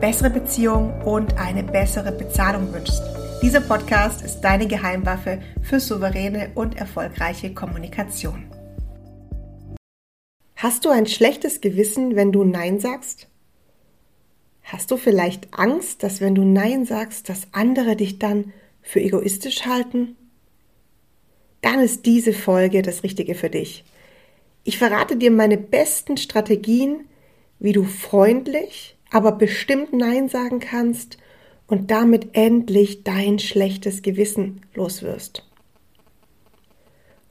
bessere Beziehungen und eine bessere Bezahlung wünschst. Dieser Podcast ist deine Geheimwaffe für souveräne und erfolgreiche Kommunikation. Hast du ein schlechtes Gewissen, wenn du Nein sagst? Hast du vielleicht Angst, dass wenn du Nein sagst, dass andere dich dann für egoistisch halten? Dann ist diese Folge das Richtige für dich. Ich verrate dir meine besten Strategien, wie du freundlich, aber bestimmt Nein sagen kannst und damit endlich dein schlechtes Gewissen loswirst.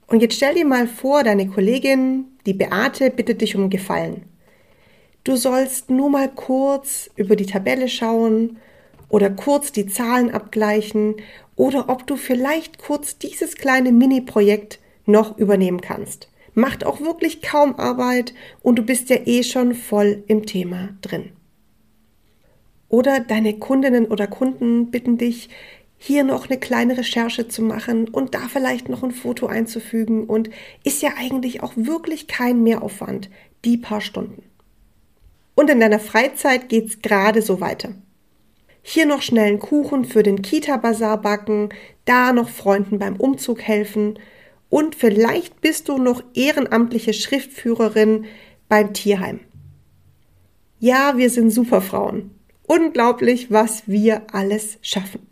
Und jetzt stell dir mal vor, deine Kollegin, die Beate, bittet dich um Gefallen. Du sollst nur mal kurz über die Tabelle schauen oder kurz die Zahlen abgleichen oder ob du vielleicht kurz dieses kleine Mini-Projekt noch übernehmen kannst macht auch wirklich kaum Arbeit und du bist ja eh schon voll im Thema drin. Oder deine Kundinnen oder Kunden bitten dich, hier noch eine kleine Recherche zu machen und da vielleicht noch ein Foto einzufügen und ist ja eigentlich auch wirklich kein Mehraufwand, die paar Stunden. Und in deiner Freizeit geht's gerade so weiter. Hier noch schnell einen Kuchen für den Kita-Bazar backen, da noch Freunden beim Umzug helfen, und vielleicht bist du noch ehrenamtliche Schriftführerin beim Tierheim. Ja, wir sind Superfrauen. Unglaublich, was wir alles schaffen.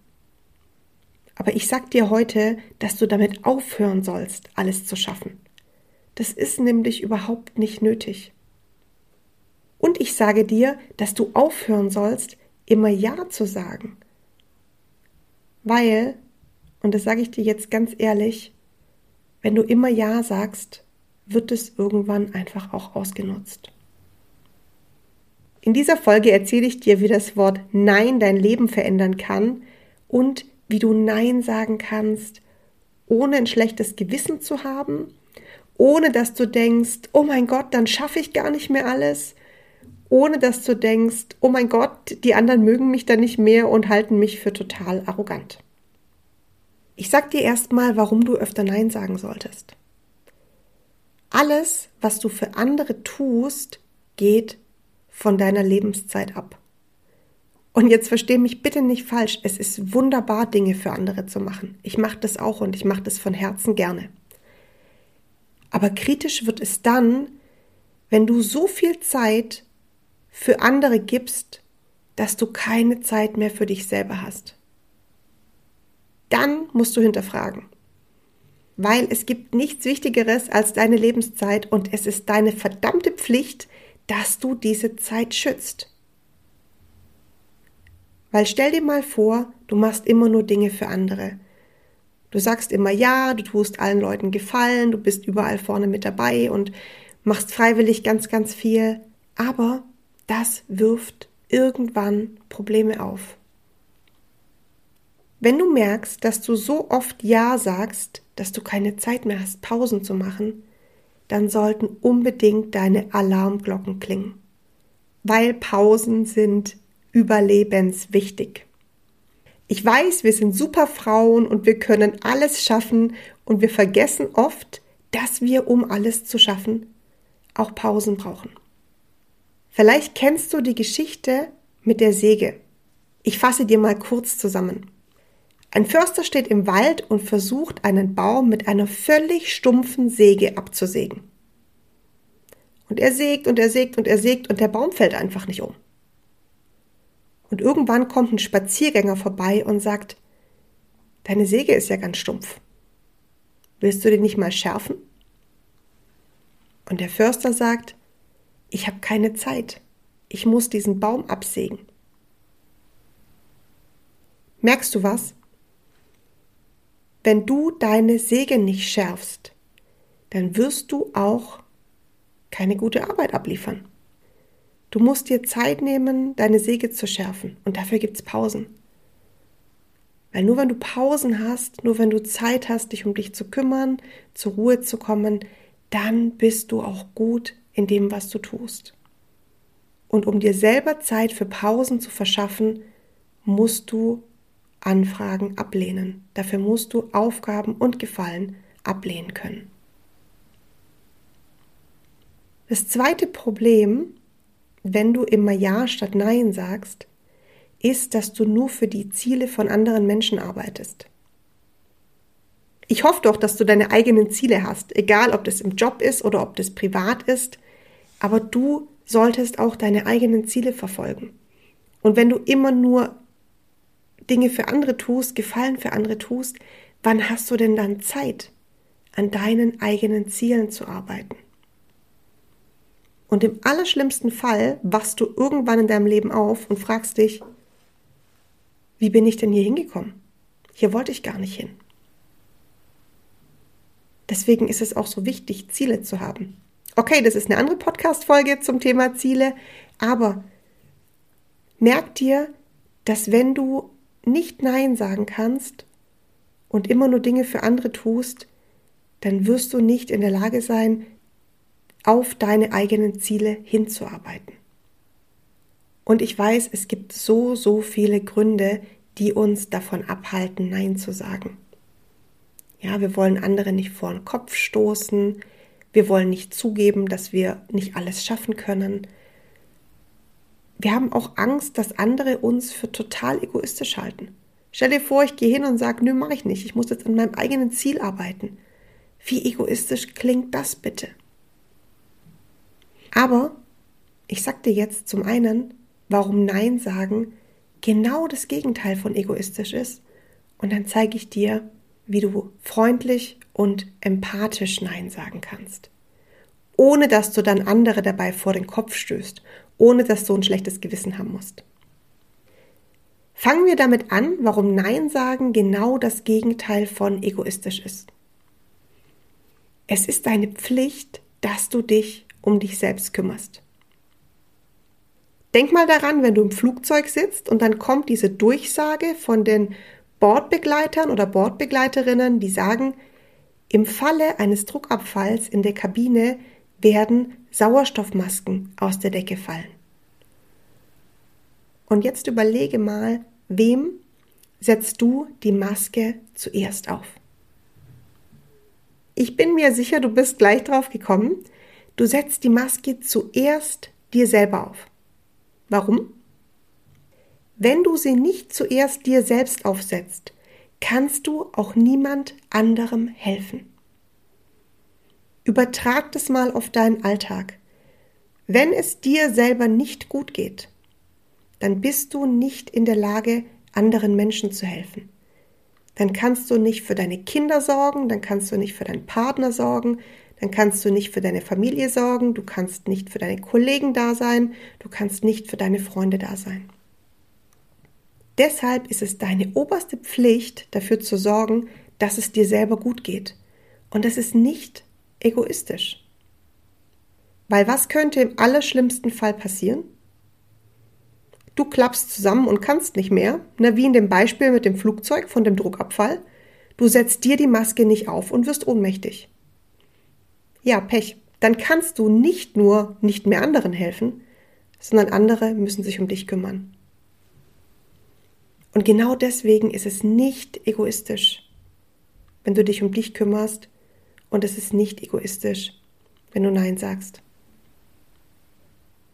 Aber ich sag dir heute, dass du damit aufhören sollst, alles zu schaffen. Das ist nämlich überhaupt nicht nötig. Und ich sage dir, dass du aufhören sollst, immer Ja zu sagen. Weil, und das sage ich dir jetzt ganz ehrlich, wenn du immer Ja sagst, wird es irgendwann einfach auch ausgenutzt. In dieser Folge erzähle ich dir, wie das Wort Nein dein Leben verändern kann und wie du Nein sagen kannst, ohne ein schlechtes Gewissen zu haben, ohne dass du denkst, oh mein Gott, dann schaffe ich gar nicht mehr alles, ohne dass du denkst, oh mein Gott, die anderen mögen mich dann nicht mehr und halten mich für total arrogant. Ich sag dir erstmal, warum du öfter Nein sagen solltest. Alles, was du für andere tust, geht von deiner Lebenszeit ab. Und jetzt versteh mich bitte nicht falsch, es ist wunderbar, Dinge für andere zu machen. Ich mache das auch und ich mache das von Herzen gerne. Aber kritisch wird es dann, wenn du so viel Zeit für andere gibst, dass du keine Zeit mehr für dich selber hast dann musst du hinterfragen. Weil es gibt nichts Wichtigeres als deine Lebenszeit und es ist deine verdammte Pflicht, dass du diese Zeit schützt. Weil stell dir mal vor, du machst immer nur Dinge für andere. Du sagst immer ja, du tust allen Leuten Gefallen, du bist überall vorne mit dabei und machst freiwillig ganz, ganz viel. Aber das wirft irgendwann Probleme auf. Wenn du merkst, dass du so oft Ja sagst, dass du keine Zeit mehr hast, Pausen zu machen, dann sollten unbedingt deine Alarmglocken klingen. Weil Pausen sind überlebenswichtig. Ich weiß, wir sind super Frauen und wir können alles schaffen und wir vergessen oft, dass wir, um alles zu schaffen, auch Pausen brauchen. Vielleicht kennst du die Geschichte mit der Säge. Ich fasse dir mal kurz zusammen. Ein Förster steht im Wald und versucht, einen Baum mit einer völlig stumpfen Säge abzusägen. Und er sägt und er sägt und er sägt und der Baum fällt einfach nicht um. Und irgendwann kommt ein Spaziergänger vorbei und sagt, deine Säge ist ja ganz stumpf. Willst du den nicht mal schärfen? Und der Förster sagt, ich habe keine Zeit. Ich muss diesen Baum absägen. Merkst du was? Wenn du deine Säge nicht schärfst, dann wirst du auch keine gute Arbeit abliefern. Du musst dir Zeit nehmen, deine Säge zu schärfen. Und dafür gibt es Pausen. Weil nur wenn du Pausen hast, nur wenn du Zeit hast, dich um dich zu kümmern, zur Ruhe zu kommen, dann bist du auch gut in dem, was du tust. Und um dir selber Zeit für Pausen zu verschaffen, musst du Anfragen ablehnen. Dafür musst du Aufgaben und Gefallen ablehnen können. Das zweite Problem, wenn du immer Ja statt Nein sagst, ist, dass du nur für die Ziele von anderen Menschen arbeitest. Ich hoffe doch, dass du deine eigenen Ziele hast, egal ob das im Job ist oder ob das privat ist, aber du solltest auch deine eigenen Ziele verfolgen. Und wenn du immer nur Dinge für andere tust, Gefallen für andere tust, wann hast du denn dann Zeit, an deinen eigenen Zielen zu arbeiten? Und im allerschlimmsten Fall wachst du irgendwann in deinem Leben auf und fragst dich, wie bin ich denn hier hingekommen? Hier wollte ich gar nicht hin. Deswegen ist es auch so wichtig, Ziele zu haben. Okay, das ist eine andere Podcast-Folge zum Thema Ziele, aber merk dir, dass wenn du nicht Nein sagen kannst und immer nur Dinge für andere tust, dann wirst du nicht in der Lage sein, auf deine eigenen Ziele hinzuarbeiten. Und ich weiß, es gibt so, so viele Gründe, die uns davon abhalten, Nein zu sagen. Ja, wir wollen andere nicht vor den Kopf stoßen. Wir wollen nicht zugeben, dass wir nicht alles schaffen können. Wir haben auch Angst, dass andere uns für total egoistisch halten. Stell dir vor, ich gehe hin und sage, nö, mache ich nicht. Ich muss jetzt an meinem eigenen Ziel arbeiten. Wie egoistisch klingt das bitte? Aber ich sag dir jetzt zum einen, warum Nein sagen genau das Gegenteil von egoistisch ist. Und dann zeige ich dir, wie du freundlich und empathisch Nein sagen kannst. Ohne dass du dann andere dabei vor den Kopf stößt, ohne dass du ein schlechtes Gewissen haben musst. Fangen wir damit an, warum Nein sagen genau das Gegenteil von egoistisch ist. Es ist deine Pflicht, dass du dich um dich selbst kümmerst. Denk mal daran, wenn du im Flugzeug sitzt und dann kommt diese Durchsage von den Bordbegleitern oder Bordbegleiterinnen, die sagen, im Falle eines Druckabfalls in der Kabine werden Sauerstoffmasken aus der Decke fallen. Und jetzt überlege mal, wem setzt du die Maske zuerst auf? Ich bin mir sicher, du bist gleich drauf gekommen. Du setzt die Maske zuerst dir selber auf. Warum? Wenn du sie nicht zuerst dir selbst aufsetzt, kannst du auch niemand anderem helfen. Übertrag das mal auf deinen Alltag. Wenn es dir selber nicht gut geht, dann bist du nicht in der Lage, anderen Menschen zu helfen. Dann kannst du nicht für deine Kinder sorgen, dann kannst du nicht für deinen Partner sorgen, dann kannst du nicht für deine Familie sorgen, du kannst nicht für deine Kollegen da sein, du kannst nicht für deine Freunde da sein. Deshalb ist es deine oberste Pflicht, dafür zu sorgen, dass es dir selber gut geht. Und das ist nicht egoistisch. Weil was könnte im allerschlimmsten Fall passieren? Du klappst zusammen und kannst nicht mehr, na wie in dem Beispiel mit dem Flugzeug von dem Druckabfall. Du setzt dir die Maske nicht auf und wirst ohnmächtig. Ja, Pech. Dann kannst du nicht nur nicht mehr anderen helfen, sondern andere müssen sich um dich kümmern. Und genau deswegen ist es nicht egoistisch, wenn du dich um dich kümmerst und es ist nicht egoistisch, wenn du Nein sagst.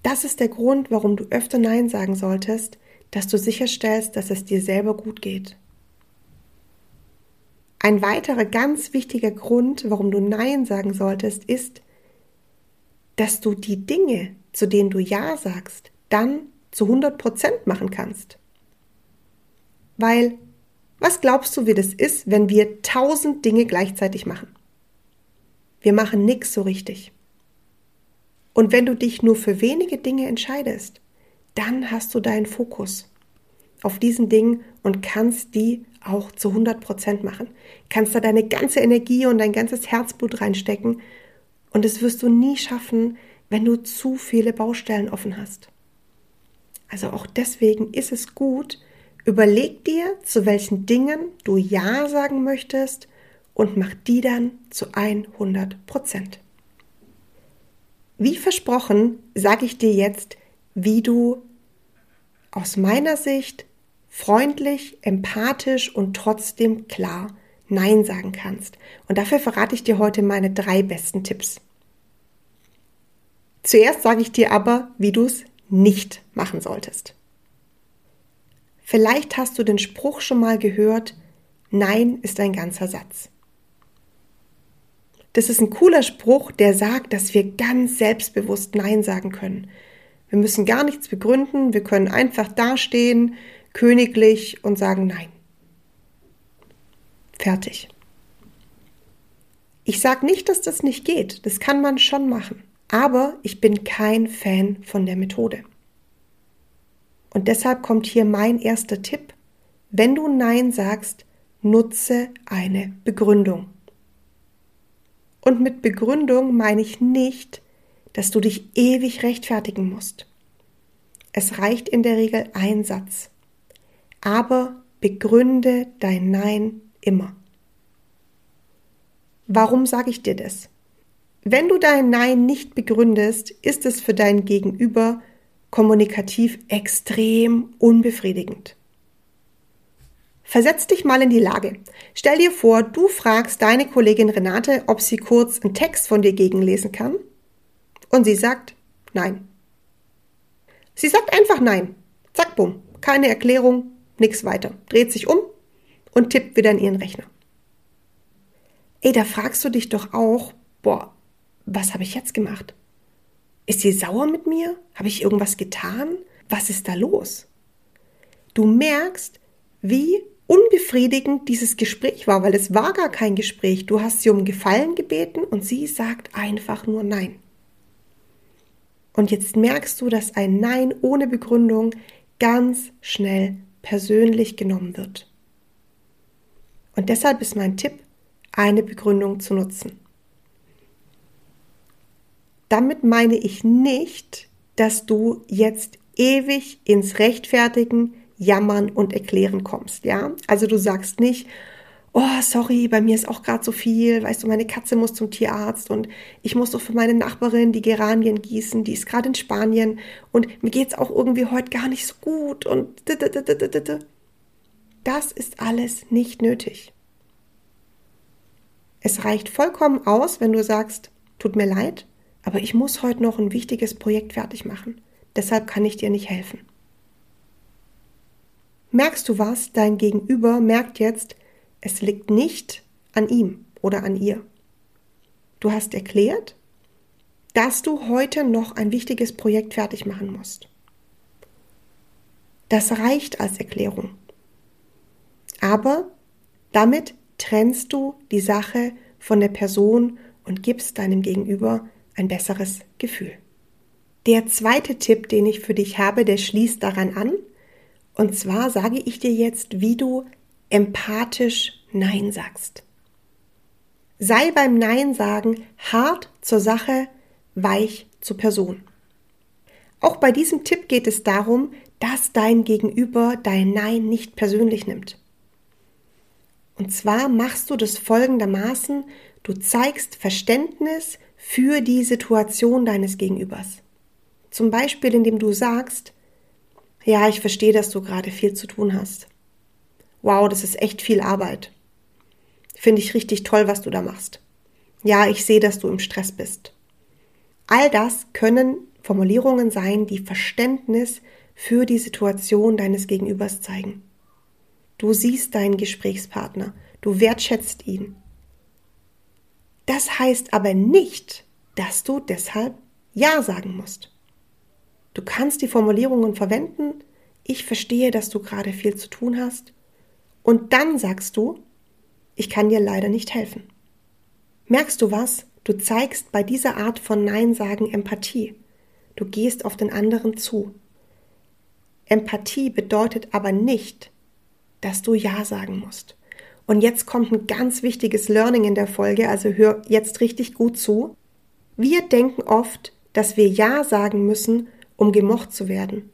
Das ist der Grund, warum du öfter Nein sagen solltest, dass du sicherstellst, dass es dir selber gut geht. Ein weiterer ganz wichtiger Grund, warum du Nein sagen solltest, ist, dass du die Dinge, zu denen du Ja sagst, dann zu 100 Prozent machen kannst. Weil, was glaubst du, wie das ist, wenn wir tausend Dinge gleichzeitig machen? Wir machen nichts so richtig. Und wenn du dich nur für wenige Dinge entscheidest, dann hast du deinen Fokus auf diesen Dingen und kannst die auch zu 100 Prozent machen. Kannst da deine ganze Energie und dein ganzes Herzblut reinstecken und das wirst du nie schaffen, wenn du zu viele Baustellen offen hast. Also auch deswegen ist es gut, überleg dir, zu welchen Dingen du Ja sagen möchtest und mach die dann zu 100 Prozent. Wie versprochen, sage ich dir jetzt, wie du aus meiner Sicht freundlich, empathisch und trotzdem klar Nein sagen kannst. Und dafür verrate ich dir heute meine drei besten Tipps. Zuerst sage ich dir aber, wie du es nicht machen solltest. Vielleicht hast du den Spruch schon mal gehört, Nein ist ein ganzer Satz. Das ist ein cooler Spruch, der sagt, dass wir ganz selbstbewusst Nein sagen können. Wir müssen gar nichts begründen, wir können einfach dastehen, königlich und sagen Nein. Fertig. Ich sage nicht, dass das nicht geht, das kann man schon machen, aber ich bin kein Fan von der Methode. Und deshalb kommt hier mein erster Tipp. Wenn du Nein sagst, nutze eine Begründung. Und mit Begründung meine ich nicht, dass du dich ewig rechtfertigen musst. Es reicht in der Regel ein Satz. Aber begründe dein Nein immer. Warum sage ich dir das? Wenn du dein Nein nicht begründest, ist es für dein Gegenüber kommunikativ extrem unbefriedigend. Versetz dich mal in die Lage. Stell dir vor, du fragst deine Kollegin Renate, ob sie kurz einen Text von dir gegenlesen kann. Und sie sagt Nein. Sie sagt einfach Nein. Zack, bumm. Keine Erklärung, nix weiter. Dreht sich um und tippt wieder in ihren Rechner. Ey, da fragst du dich doch auch, boah, was habe ich jetzt gemacht? Ist sie sauer mit mir? Habe ich irgendwas getan? Was ist da los? Du merkst, wie unbefriedigend dieses Gespräch war, weil es war gar kein Gespräch. Du hast sie um Gefallen gebeten und sie sagt einfach nur Nein. Und jetzt merkst du, dass ein Nein ohne Begründung ganz schnell persönlich genommen wird. Und deshalb ist mein Tipp, eine Begründung zu nutzen. Damit meine ich nicht, dass du jetzt ewig ins Rechtfertigen, Jammern und Erklären kommst, ja? Also du sagst nicht, oh, sorry, bei mir ist auch gerade so viel, weißt du, meine Katze muss zum Tierarzt und ich muss doch für meine Nachbarin die Geranien gießen, die ist gerade in Spanien und mir geht's auch irgendwie heute gar nicht so gut und das ist alles nicht nötig. Es reicht vollkommen aus, wenn du sagst, tut mir leid, aber ich muss heute noch ein wichtiges Projekt fertig machen. Deshalb kann ich dir nicht helfen. Merkst du was? Dein Gegenüber merkt jetzt, es liegt nicht an ihm oder an ihr. Du hast erklärt, dass du heute noch ein wichtiges Projekt fertig machen musst. Das reicht als Erklärung. Aber damit trennst du die Sache von der Person und gibst deinem Gegenüber ein besseres Gefühl. Der zweite Tipp, den ich für dich habe, der schließt daran an. Und zwar sage ich dir jetzt, wie du empathisch Nein sagst. Sei beim Nein sagen hart zur Sache, weich zur Person. Auch bei diesem Tipp geht es darum, dass dein Gegenüber dein Nein nicht persönlich nimmt. Und zwar machst du das folgendermaßen, du zeigst Verständnis für die Situation deines Gegenübers. Zum Beispiel, indem du sagst, ja, ich verstehe, dass du gerade viel zu tun hast. Wow, das ist echt viel Arbeit. Finde ich richtig toll, was du da machst. Ja, ich sehe, dass du im Stress bist. All das können Formulierungen sein, die Verständnis für die Situation deines Gegenübers zeigen. Du siehst deinen Gesprächspartner, du wertschätzt ihn, das heißt aber nicht, dass du deshalb Ja sagen musst. Du kannst die Formulierungen verwenden, ich verstehe, dass du gerade viel zu tun hast, und dann sagst du, ich kann dir leider nicht helfen. Merkst du was? Du zeigst bei dieser Art von Nein sagen Empathie. Du gehst auf den anderen zu. Empathie bedeutet aber nicht, dass du Ja sagen musst. Und jetzt kommt ein ganz wichtiges Learning in der Folge, also hör jetzt richtig gut zu. Wir denken oft, dass wir Ja sagen müssen, um gemocht zu werden.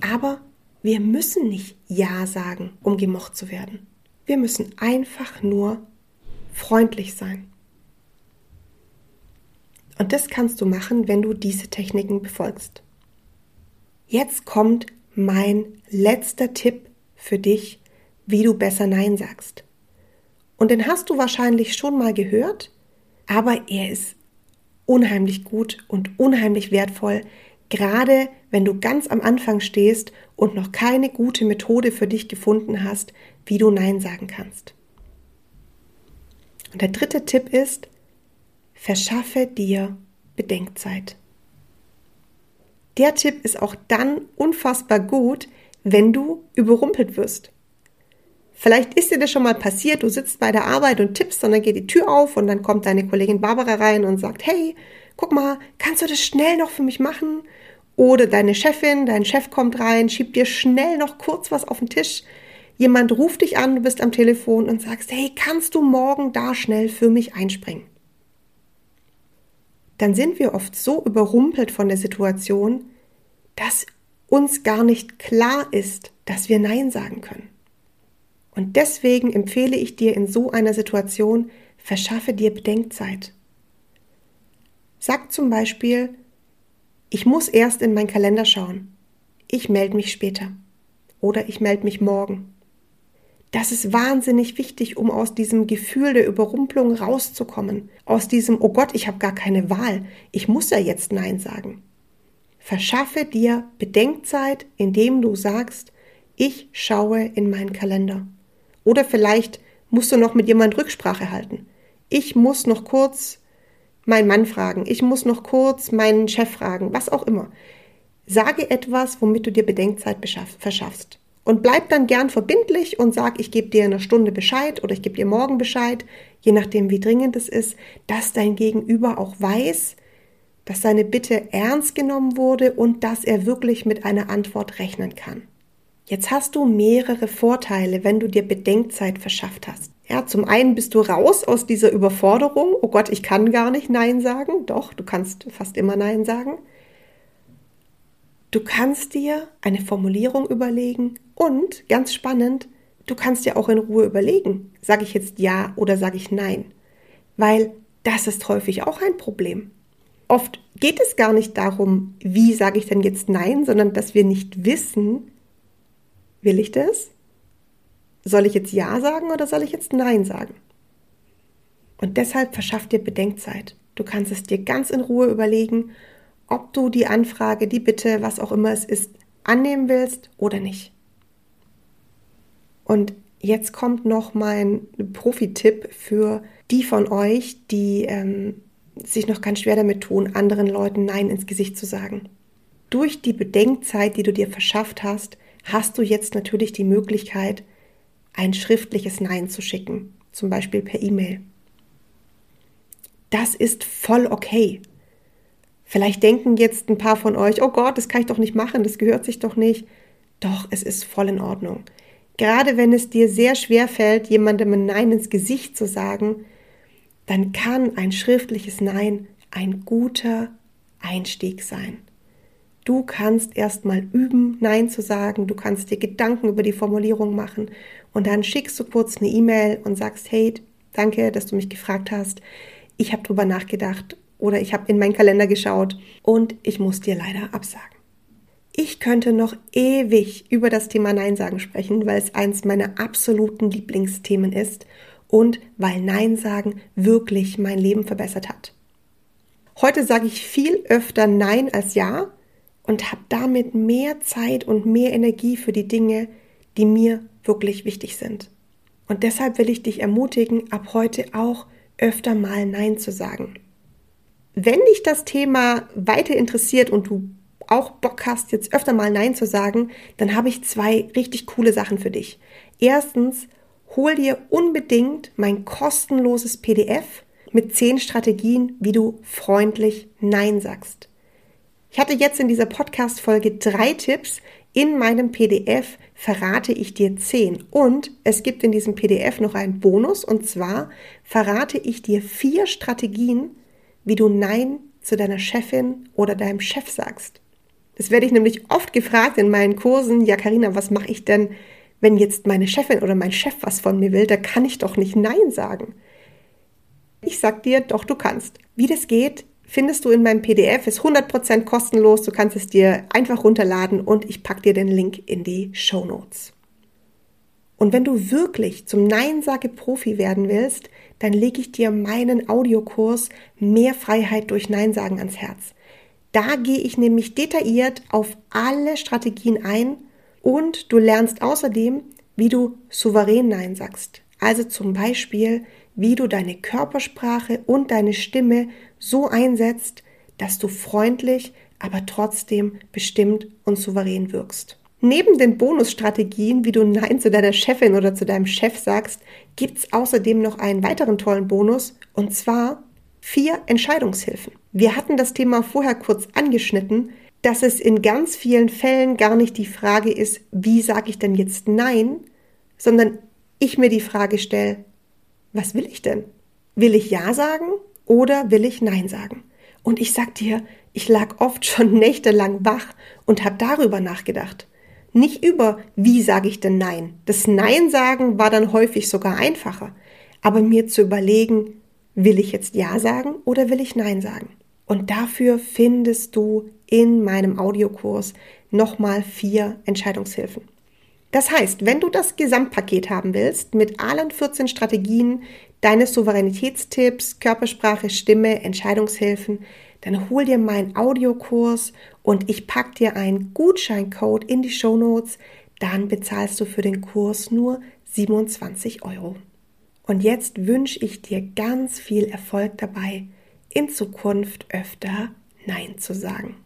Aber wir müssen nicht Ja sagen, um gemocht zu werden. Wir müssen einfach nur freundlich sein. Und das kannst du machen, wenn du diese Techniken befolgst. Jetzt kommt mein letzter Tipp für dich, wie du besser Nein sagst. Und den hast du wahrscheinlich schon mal gehört, aber er ist unheimlich gut und unheimlich wertvoll, gerade wenn du ganz am Anfang stehst und noch keine gute Methode für dich gefunden hast, wie du Nein sagen kannst. Und der dritte Tipp ist, verschaffe dir Bedenkzeit. Der Tipp ist auch dann unfassbar gut, wenn du überrumpelt wirst. Vielleicht ist dir das schon mal passiert, du sitzt bei der Arbeit und tippst und dann geht die Tür auf und dann kommt deine Kollegin Barbara rein und sagt, hey, guck mal, kannst du das schnell noch für mich machen? Oder deine Chefin, dein Chef kommt rein, schiebt dir schnell noch kurz was auf den Tisch. Jemand ruft dich an, du bist am Telefon und sagst, hey, kannst du morgen da schnell für mich einspringen? Dann sind wir oft so überrumpelt von der Situation, dass uns gar nicht klar ist, dass wir Nein sagen können. Und deswegen empfehle ich dir in so einer Situation, verschaffe dir Bedenkzeit. Sag zum Beispiel, ich muss erst in meinen Kalender schauen. Ich melde mich später. Oder ich melde mich morgen. Das ist wahnsinnig wichtig, um aus diesem Gefühl der Überrumpelung rauszukommen. Aus diesem, oh Gott, ich habe gar keine Wahl. Ich muss ja jetzt Nein sagen. Verschaffe dir Bedenkzeit, indem du sagst, ich schaue in meinen Kalender. Oder vielleicht musst du noch mit jemand Rücksprache halten. Ich muss noch kurz meinen Mann fragen, ich muss noch kurz meinen Chef fragen, was auch immer. Sage etwas, womit du dir Bedenkzeit verschaffst. Und bleib dann gern verbindlich und sag, ich gebe dir eine Stunde Bescheid oder ich gebe dir morgen Bescheid, je nachdem, wie dringend es ist, dass dein Gegenüber auch weiß, dass seine Bitte ernst genommen wurde und dass er wirklich mit einer Antwort rechnen kann. Jetzt hast du mehrere Vorteile, wenn du dir Bedenkzeit verschafft hast. Ja, zum einen bist du raus aus dieser Überforderung. Oh Gott, ich kann gar nicht Nein sagen. Doch, du kannst fast immer Nein sagen. Du kannst dir eine Formulierung überlegen und, ganz spannend, du kannst dir auch in Ruhe überlegen, sage ich jetzt Ja oder sage ich Nein. Weil das ist häufig auch ein Problem. Oft geht es gar nicht darum, wie sage ich denn jetzt Nein, sondern dass wir nicht wissen, Will ich das? Soll ich jetzt Ja sagen oder soll ich jetzt Nein sagen? Und deshalb verschaff dir Bedenkzeit. Du kannst es dir ganz in Ruhe überlegen, ob du die Anfrage, die Bitte, was auch immer es ist, annehmen willst oder nicht. Und jetzt kommt noch mein Profi-Tipp für die von euch, die ähm, sich noch ganz schwer damit tun, anderen Leuten Nein ins Gesicht zu sagen. Durch die Bedenkzeit, die du dir verschafft hast, hast du jetzt natürlich die Möglichkeit, ein schriftliches Nein zu schicken, zum Beispiel per E-Mail. Das ist voll okay. Vielleicht denken jetzt ein paar von euch, oh Gott, das kann ich doch nicht machen, das gehört sich doch nicht. Doch, es ist voll in Ordnung. Gerade wenn es dir sehr schwer fällt, jemandem ein Nein ins Gesicht zu sagen, dann kann ein schriftliches Nein ein guter Einstieg sein. Du kannst erstmal üben, Nein zu sagen. Du kannst dir Gedanken über die Formulierung machen und dann schickst du kurz eine E-Mail und sagst, hey, danke, dass du mich gefragt hast. Ich habe drüber nachgedacht oder ich habe in meinen Kalender geschaut und ich muss dir leider absagen. Ich könnte noch ewig über das Thema Nein sagen sprechen, weil es eins meiner absoluten Lieblingsthemen ist und weil Nein sagen wirklich mein Leben verbessert hat. Heute sage ich viel öfter Nein als Ja, und habe damit mehr Zeit und mehr Energie für die Dinge, die mir wirklich wichtig sind. Und deshalb will ich dich ermutigen, ab heute auch öfter mal Nein zu sagen. Wenn dich das Thema weiter interessiert und du auch Bock hast, jetzt öfter mal Nein zu sagen, dann habe ich zwei richtig coole Sachen für dich. Erstens, hol dir unbedingt mein kostenloses PDF mit zehn Strategien, wie du freundlich Nein sagst. Ich hatte jetzt in dieser Podcast-Folge drei Tipps. In meinem PDF verrate ich dir zehn. Und es gibt in diesem PDF noch einen Bonus. Und zwar verrate ich dir vier Strategien, wie du Nein zu deiner Chefin oder deinem Chef sagst. Das werde ich nämlich oft gefragt in meinen Kursen. Ja, Karina, was mache ich denn, wenn jetzt meine Chefin oder mein Chef was von mir will? Da kann ich doch nicht Nein sagen. Ich sag dir, doch, du kannst. Wie das geht, findest du in meinem PDF, ist 100% kostenlos. Du kannst es dir einfach runterladen und ich packe dir den Link in die Show Notes. Und wenn du wirklich zum Nein-Sage-Profi werden willst, dann lege ich dir meinen Audiokurs Mehr Freiheit durch Nein sagen ans Herz. Da gehe ich nämlich detailliert auf alle Strategien ein und du lernst außerdem, wie du souverän Nein sagst. Also zum Beispiel, wie du deine Körpersprache und deine Stimme so einsetzt, dass du freundlich, aber trotzdem bestimmt und souverän wirkst. Neben den Bonusstrategien, wie du Nein zu deiner Chefin oder zu deinem Chef sagst, gibt's außerdem noch einen weiteren tollen Bonus, und zwar vier Entscheidungshilfen. Wir hatten das Thema vorher kurz angeschnitten, dass es in ganz vielen Fällen gar nicht die Frage ist, wie sage ich denn jetzt Nein, sondern ich mir die Frage stelle, was will ich denn? Will ich Ja sagen oder will ich Nein sagen? Und ich sag dir, ich lag oft schon nächtelang wach und habe darüber nachgedacht. Nicht über, wie sage ich denn Nein. Das Nein sagen war dann häufig sogar einfacher. Aber mir zu überlegen, will ich jetzt Ja sagen oder will ich Nein sagen? Und dafür findest du in meinem Audiokurs nochmal vier Entscheidungshilfen. Das heißt, wenn du das Gesamtpaket haben willst, mit allen 14 Strategien, deine Souveränitätstipps, Körpersprache, Stimme, Entscheidungshilfen, dann hol dir meinen Audiokurs und ich pack dir einen Gutscheincode in die Show Notes. Dann bezahlst du für den Kurs nur 27 Euro. Und jetzt wünsche ich dir ganz viel Erfolg dabei, in Zukunft öfter Nein zu sagen.